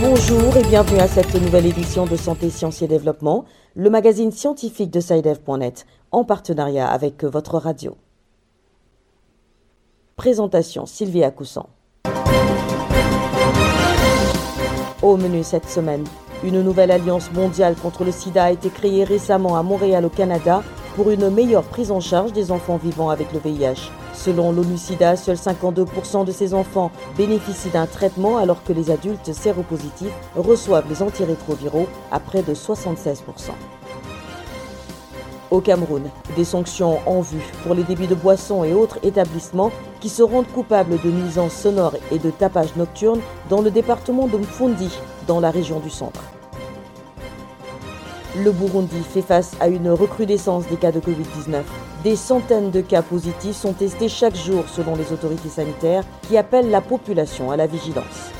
Bonjour et bienvenue à cette nouvelle édition de Santé, Sciences et Développement, le magazine scientifique de SciDev.net, en partenariat avec votre radio. Présentation Sylvia Coussan. Au menu cette semaine, une nouvelle alliance mondiale contre le sida a été créée récemment à Montréal au Canada pour une meilleure prise en charge des enfants vivant avec le VIH. Selon l'ONU-SIDA, seuls 52% de ces enfants bénéficient d'un traitement alors que les adultes séropositifs reçoivent les antirétroviraux à près de 76%. Au Cameroun, des sanctions en vue pour les débits de boissons et autres établissements qui se rendent coupables de nuisances sonores et de tapage nocturne dans le département de Mfundi, dans la région du centre. Le Burundi fait face à une recrudescence des cas de Covid-19. Des centaines de cas positifs sont testés chaque jour selon les autorités sanitaires qui appellent la population à la vigilance.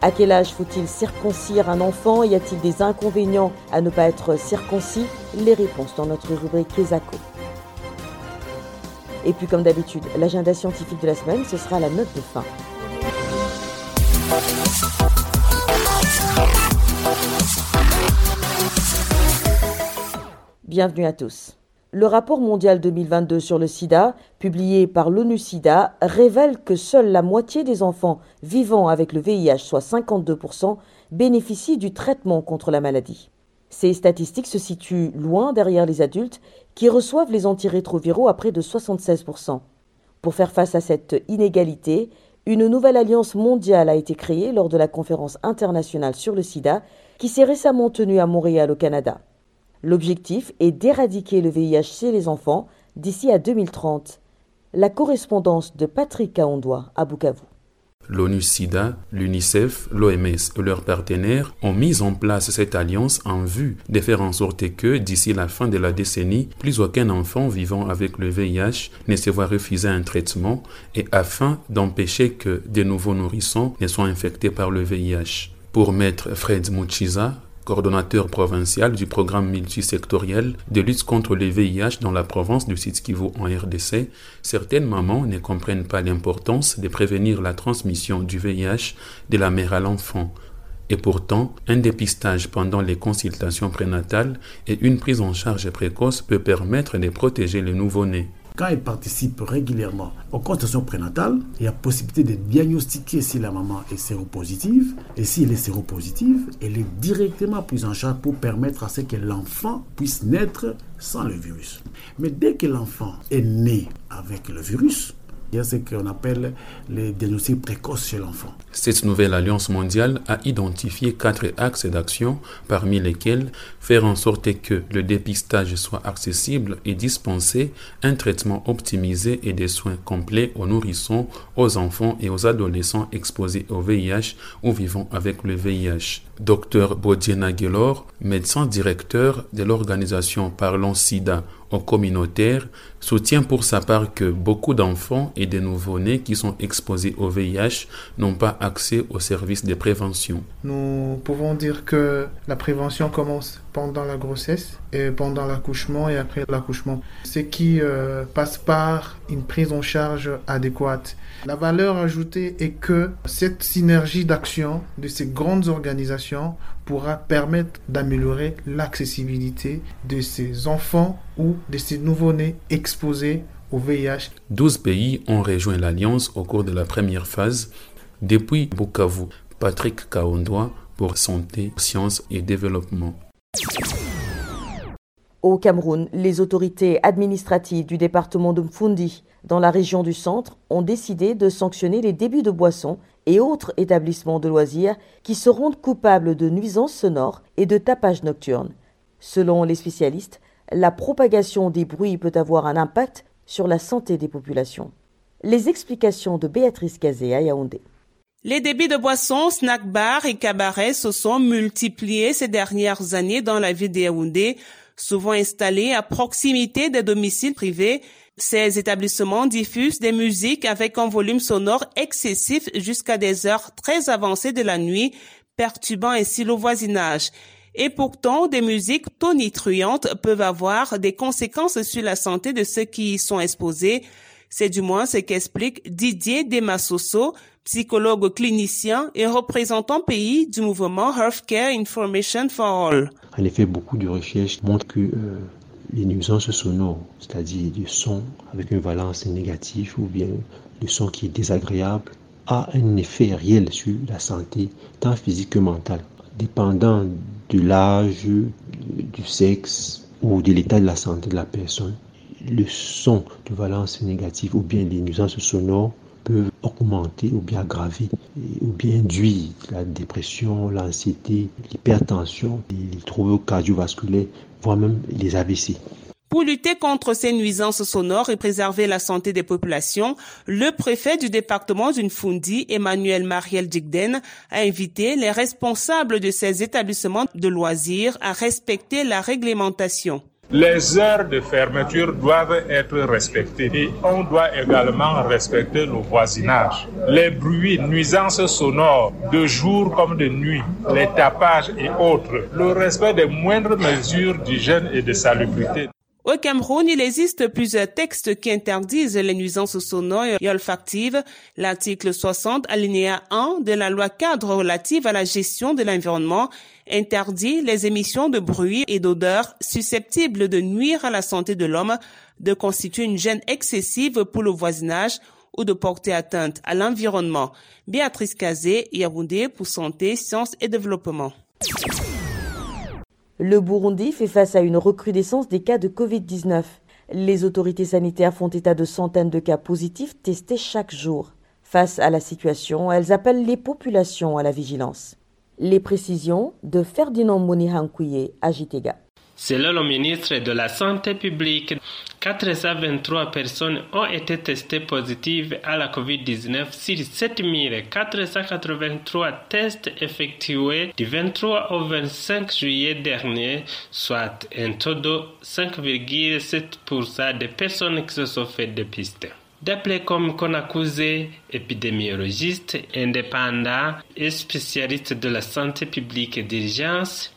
À quel âge faut-il circoncire un enfant? Y a-t-il des inconvénients à ne pas être circoncis? Les réponses dans notre rubrique Kesako. Et puis comme d'habitude, l'agenda scientifique de la semaine, ce sera la note de fin. Bienvenue à tous. Le rapport mondial 2022 sur le sida, publié par l'ONU-SIDA, révèle que seule la moitié des enfants vivant avec le VIH, soit 52%, bénéficient du traitement contre la maladie. Ces statistiques se situent loin derrière les adultes qui reçoivent les antirétroviraux à près de 76%. Pour faire face à cette inégalité, une nouvelle alliance mondiale a été créée lors de la conférence internationale sur le sida qui s'est récemment tenue à Montréal au Canada. L'objectif est d'éradiquer le VIH chez les enfants d'ici à 2030. La correspondance de Patrick Kaondois à Bukavu. L'ONU-SIDA, l'UNICEF, l'OMS et leurs partenaires ont mis en place cette alliance en vue de faire en sorte que, d'ici la fin de la décennie, plus aucun enfant vivant avec le VIH ne se voit refuser un traitement et afin d'empêcher que de nouveaux nourrissons ne soient infectés par le VIH. Pour Maître Fred Muchiza, coordonnateur provincial du programme multisectoriel de lutte contre le VIH dans la province du Sud-Kivu en RDC, certaines mamans ne comprennent pas l'importance de prévenir la transmission du VIH de la mère à l'enfant. Et pourtant, un dépistage pendant les consultations prénatales et une prise en charge précoce peut permettre de protéger le nouveau-né. Quand elle participe régulièrement aux consultations prénatales, il y a possibilité de diagnostiquer si la maman est séropositive. Et si elle est séropositive, elle est directement prise en charge pour permettre à ce que l'enfant puisse naître sans le virus. Mais dès que l'enfant est né avec le virus, il y a ce qu'on appelle les diagnostics précoces chez l'enfant. Cette nouvelle alliance mondiale a identifié quatre axes d'action, parmi lesquels faire en sorte que le dépistage soit accessible et dispenser un traitement optimisé et des soins complets aux nourrissons, aux enfants et aux adolescents exposés au VIH ou vivant avec le VIH. Dr Bodiena Gelor, médecin directeur de l'organisation Parlons SIDA au communautaire, soutient pour sa part que beaucoup d'enfants et de nouveau-nés qui sont exposés au VIH n'ont pas accès aux services de prévention. Nous pouvons dire que la prévention commence pendant la grossesse et pendant l'accouchement et après l'accouchement, ce qui euh, passe par une prise en charge adéquate. La valeur ajoutée est que cette synergie d'action de ces grandes organisations pourra permettre d'améliorer l'accessibilité de ces enfants ou de ces nouveau-nés exposés au VIH. 12 pays ont rejoint l'Alliance au cours de la première phase. Depuis Bukavu, Patrick Kaondoa pour Santé, Sciences et Développement. Au Cameroun, les autorités administratives du département de Mfundi, dans la région du centre, ont décidé de sanctionner les débits de boissons et autres établissements de loisirs qui se rendent coupables de nuisances sonores et de tapage nocturne. Selon les spécialistes, la propagation des bruits peut avoir un impact sur la santé des populations. Les explications de Béatrice Cazé à Yaoundé. Les débits de boissons, snack bars et cabarets se sont multipliés ces dernières années dans la ville de Yaoundé, souvent installés à proximité des domiciles privés. Ces établissements diffusent des musiques avec un volume sonore excessif jusqu'à des heures très avancées de la nuit, perturbant ainsi le voisinage. Et pourtant, des musiques tonitruantes peuvent avoir des conséquences sur la santé de ceux qui y sont exposés. C'est du moins ce qu'explique Didier Demassoso, psychologue clinicien et représentant pays du mouvement Healthcare Information for All. En effet, beaucoup de recherches montrent que euh, les nuisances sonores, c'est-à-dire du son avec une valence négative ou bien le son qui est désagréable, a un effet réel sur la santé, tant physique que mentale, dépendant de l'âge, du sexe ou de l'état de la santé de la personne. Le son de valence négative ou bien les nuisances sonores peuvent augmenter ou bien aggraver ou bien induire la dépression, l'anxiété, l'hypertension, les troubles cardiovasculaires, voire même les AVC. Pour lutter contre ces nuisances sonores et préserver la santé des populations, le préfet du département d'une Fundi, Emmanuel Mariel Digden, a invité les responsables de ces établissements de loisirs à respecter la réglementation. Les heures de fermeture doivent être respectées et on doit également respecter le voisinage. Les bruits, nuisances sonores de jour comme de nuit, les tapages et autres, le respect des moindres mesures d'hygiène et de salubrité. Au Cameroun, il existe plusieurs textes qui interdisent les nuisances sonores et olfactives. L'article 60, alinéa 1 de la loi cadre relative à la gestion de l'environnement interdit les émissions de bruit et d'odeurs susceptibles de nuire à la santé de l'homme, de constituer une gêne excessive pour le voisinage ou de porter atteinte à l'environnement. Béatrice Kazé, Yaoundé pour Santé, Sciences et Développement. Le Burundi fait face à une recrudescence des cas de Covid-19. Les autorités sanitaires font état de centaines de cas positifs testés chaque jour. Face à la situation, elles appellent les populations à la vigilance. Les précisions de Ferdinand Monihankouye à Jitega. Selon le ministre de la Santé publique, 423 personnes ont été testées positives à la COVID-19 sur 7483 tests effectués du 23 au 25 juillet dernier, soit un taux de 5,7% des personnes qui se sont fait dépister. D'après comme accusé épidémiologiste indépendant et spécialiste de la santé publique d'urgence,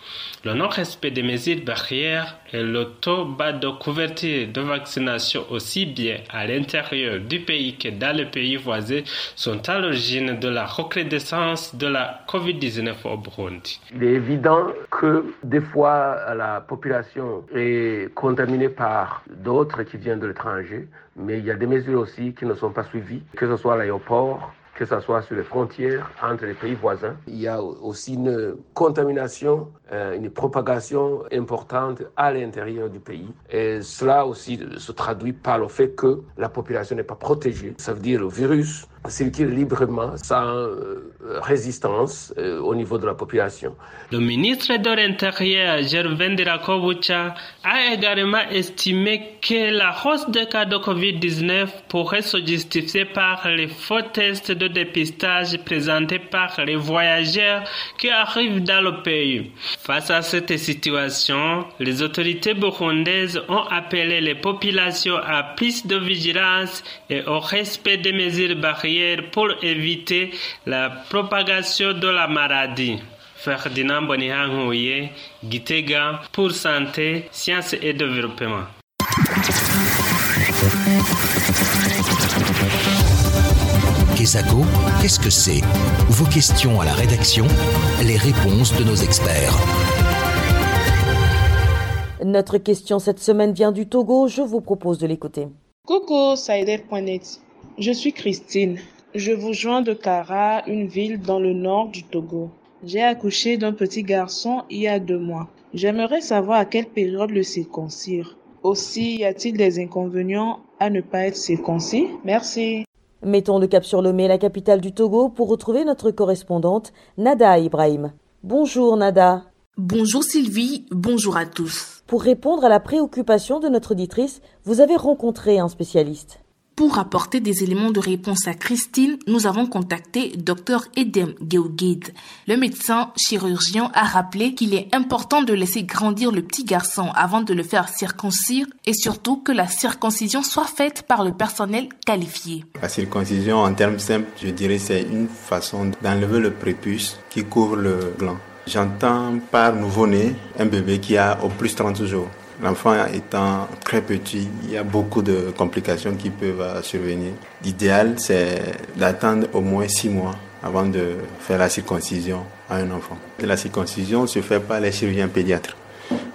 le non-respect des mesures barrières et le taux bas de couverture de vaccination aussi bien à l'intérieur du pays que dans les pays voisins sont à l'origine de la recrudescence de la COVID-19 au Burundi. Il est évident que des fois la population est contaminée par d'autres qui viennent de l'étranger, mais il y a des mesures aussi qui ne sont pas suivies, que ce soit à l'aéroport, que ce soit sur les frontières entre les pays voisins. Il y a aussi une contamination, euh, une propagation importante à l'intérieur du pays. Et cela aussi se traduit par le fait que la population n'est pas protégée. Ça veut dire le virus circule librement sans euh, résistance euh, au niveau de la population. Le ministre de l'Intérieur, Gervin Dirakobucha, a également estimé que la hausse des cas de COVID-19 pourrait se justifier par les faux tests de dépistage présentés par les voyageurs qui arrivent dans le pays. Face à cette situation, les autorités burundaises ont appelé les populations à plus de vigilance et au respect des mesures barrières pour éviter la propagation de la maladie. Ferdinand Bonihanouye, Gitega, pour santé, sciences et développement. Kesako, qu'est-ce que c'est? Vos questions à la rédaction, les réponses de nos experts. Notre question cette semaine vient du Togo, je vous propose de l'écouter. Coucou, Saider.net. Je suis Christine. Je vous joins de Kara, une ville dans le nord du Togo. J'ai accouché d'un petit garçon il y a deux mois. J'aimerais savoir à quelle période le circoncire. Aussi, y a-t-il des inconvénients à ne pas être circoncis? Merci. Mettons le cap sur Lomé, la capitale du Togo, pour retrouver notre correspondante Nada Ibrahim. Bonjour Nada. Bonjour Sylvie, bonjour à tous. Pour répondre à la préoccupation de notre auditrice, vous avez rencontré un spécialiste. Pour apporter des éléments de réponse à Christine, nous avons contacté Dr Edem Geogid. Le médecin chirurgien a rappelé qu'il est important de laisser grandir le petit garçon avant de le faire circoncire et surtout que la circoncision soit faite par le personnel qualifié. La circoncision, en termes simples, je dirais c'est une façon d'enlever le prépuce qui couvre le gland. J'entends par nouveau-né un bébé qui a au plus 30 jours. L'enfant étant très petit, il y a beaucoup de complications qui peuvent survenir. L'idéal, c'est d'attendre au moins 6 mois avant de faire la circoncision à un enfant. La circoncision se fait par les chirurgiens pédiatres.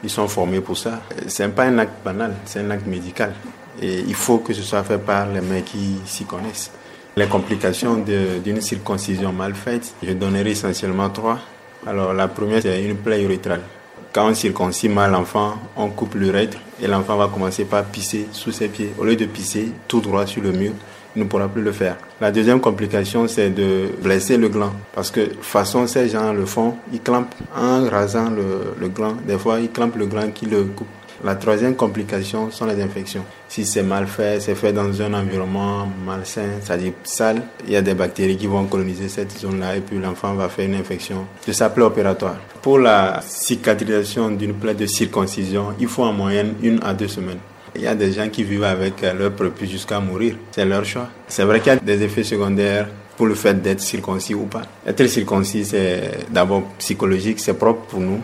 Ils sont formés pour ça. Ce n'est pas un acte banal, c'est un acte médical. Et il faut que ce soit fait par les mecs qui s'y connaissent. Les complications d'une circoncision mal faite, je donnerai essentiellement trois. Alors la première, c'est une plaie urétrale. Quand on circoncie mal l'enfant, on coupe l'urètre et l'enfant va commencer par pisser sous ses pieds. Au lieu de pisser tout droit sur le mur, il ne pourra plus le faire. La deuxième complication, c'est de blesser le gland. Parce que façon ces gens le font, ils clampent en rasant le, le gland. Des fois, ils clampent le gland qui le coupe. La troisième complication sont les infections. Si c'est mal fait, c'est fait dans un environnement malsain, c'est-à-dire sale, il y a des bactéries qui vont coloniser cette zone-là et puis l'enfant va faire une infection de sa plaie opératoire. Pour la cicatrisation d'une plaie de circoncision, il faut en moyenne une à deux semaines. Il y a des gens qui vivent avec leur prépuce jusqu'à mourir. C'est leur choix. C'est vrai qu'il y a des effets secondaires pour le fait d'être circoncis ou pas. Être circoncis, c'est d'abord psychologique, c'est propre pour nous.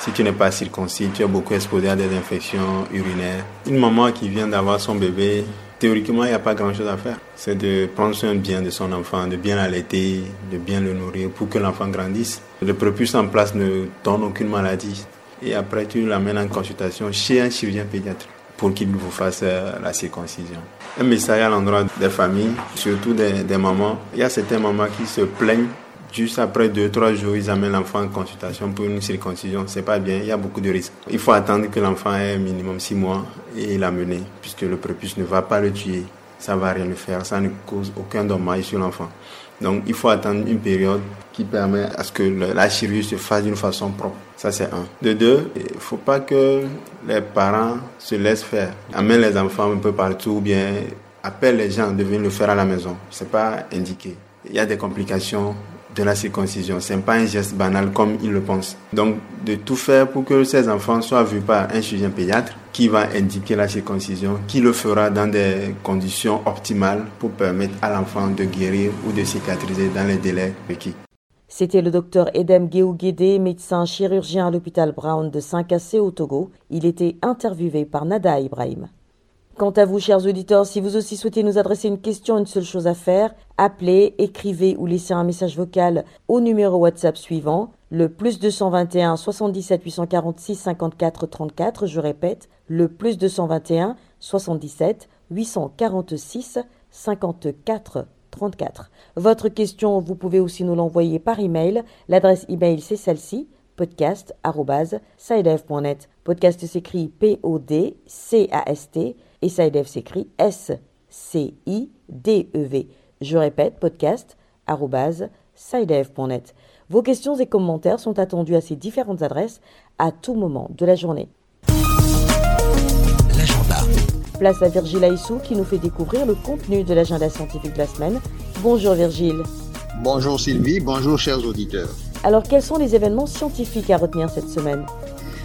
Si tu n'es pas circoncis, tu es beaucoup exposé à des infections urinaires. Une maman qui vient d'avoir son bébé, théoriquement, il n'y a pas grand-chose à faire. C'est de prendre soin bien de son enfant, de bien l'allaiter, de bien le nourrir pour que l'enfant grandisse. Le prépuce en place ne donne aucune maladie. Et après, tu l'amènes en consultation chez un chirurgien pédiatre pour qu'il vous fasse euh, la circoncision. Un message à l'endroit des familles, surtout des, des mamans. Il y a certaines mamans qui se plaignent juste après deux, trois jours, ils amènent l'enfant en consultation pour une circoncision. C'est pas bien, il y a beaucoup de risques. Il faut attendre que l'enfant ait minimum six mois et l'amener, puisque le prépuce ne va pas le tuer. Ça va rien le faire, ça ne cause aucun dommage sur l'enfant. Donc il faut attendre une période qui permet à ce que la chirurgie se fasse d'une façon propre. Ça c'est un. De deux, il faut pas que les parents se laissent faire. Amènent les enfants un peu partout ou bien appellent les gens de venir le faire à la maison. C'est pas indiqué. Il y a des complications de la circoncision. Ce n'est pas un geste banal comme ils le pensent. Donc, de tout faire pour que ces enfants soient vus par un chirurgien pédiatre qui va indiquer la circoncision, qui le fera dans des conditions optimales pour permettre à l'enfant de guérir ou de cicatriser dans les délais requis. C'était le docteur Edem Guédé, médecin chirurgien à l'hôpital Brown de Saint-Cassé au Togo. Il était interviewé par Nada Ibrahim. Quant à vous, chers auditeurs, si vous aussi souhaitez nous adresser une question, une seule chose à faire, appelez, écrivez ou laissez un message vocal au numéro WhatsApp suivant, le plus 221 77 846 54 34. Je répète, le plus 221 77 846 54 34. Votre question, vous pouvez aussi nous l'envoyer par email. L'adresse email, c'est celle-ci podcast.sidev.net. Podcast s'écrit P-O-D-C-A-S-T et SciDev s'écrit S-C-I-D-E-V. Je répète, podcast.sidev.net. Vos questions et commentaires sont attendus à ces différentes adresses à tout moment de la journée. L'agenda. Place à Virgile Aissou qui nous fait découvrir le contenu de l'agenda scientifique de la semaine. Bonjour Virgile. Bonjour Sylvie, bonjour chers auditeurs. Alors quels sont les événements scientifiques à retenir cette semaine?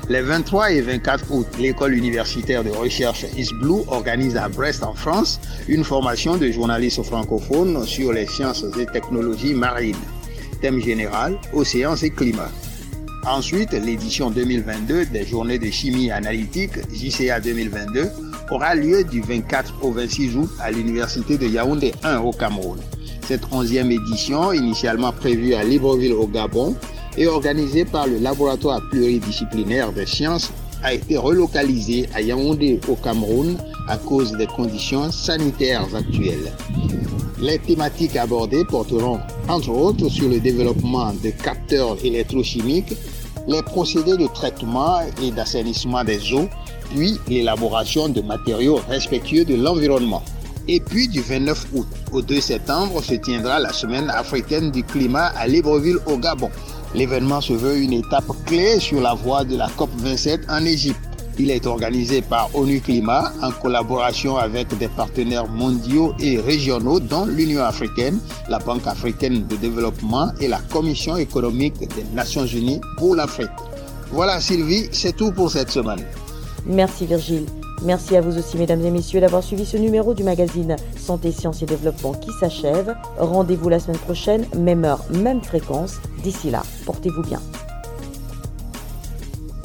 Les 23 et 24 août, l'école universitaire de recherche Blue organise à Brest en France une formation de journalistes francophones sur les sciences et technologies marines. Thème général, océans et climat. Ensuite, l'édition 2022 des journées de chimie analytique JCA 2022 aura lieu du 24 au 26 août à l'université de Yaoundé 1 au Cameroun. Cette 11e édition, initialement prévue à Libreville au Gabon, et organisé par le laboratoire pluridisciplinaire des sciences, a été relocalisé à Yaoundé au Cameroun à cause des conditions sanitaires actuelles. Les thématiques abordées porteront entre autres sur le développement de capteurs électrochimiques, les procédés de traitement et d'assainissement des eaux, puis l'élaboration de matériaux respectueux de l'environnement. Et puis du 29 août au 2 septembre se tiendra la semaine africaine du climat à Libreville au Gabon. L'événement se veut une étape clé sur la voie de la COP27 en Égypte. Il est organisé par ONU Climat en collaboration avec des partenaires mondiaux et régionaux dont l'Union africaine, la Banque africaine de développement et la Commission économique des Nations unies pour l'Afrique. Voilà Sylvie, c'est tout pour cette semaine. Merci Virgile. Merci à vous aussi, mesdames et messieurs, d'avoir suivi ce numéro du magazine Santé, Sciences et Développement qui s'achève. Rendez-vous la semaine prochaine, même heure, même fréquence. D'ici là, portez-vous bien.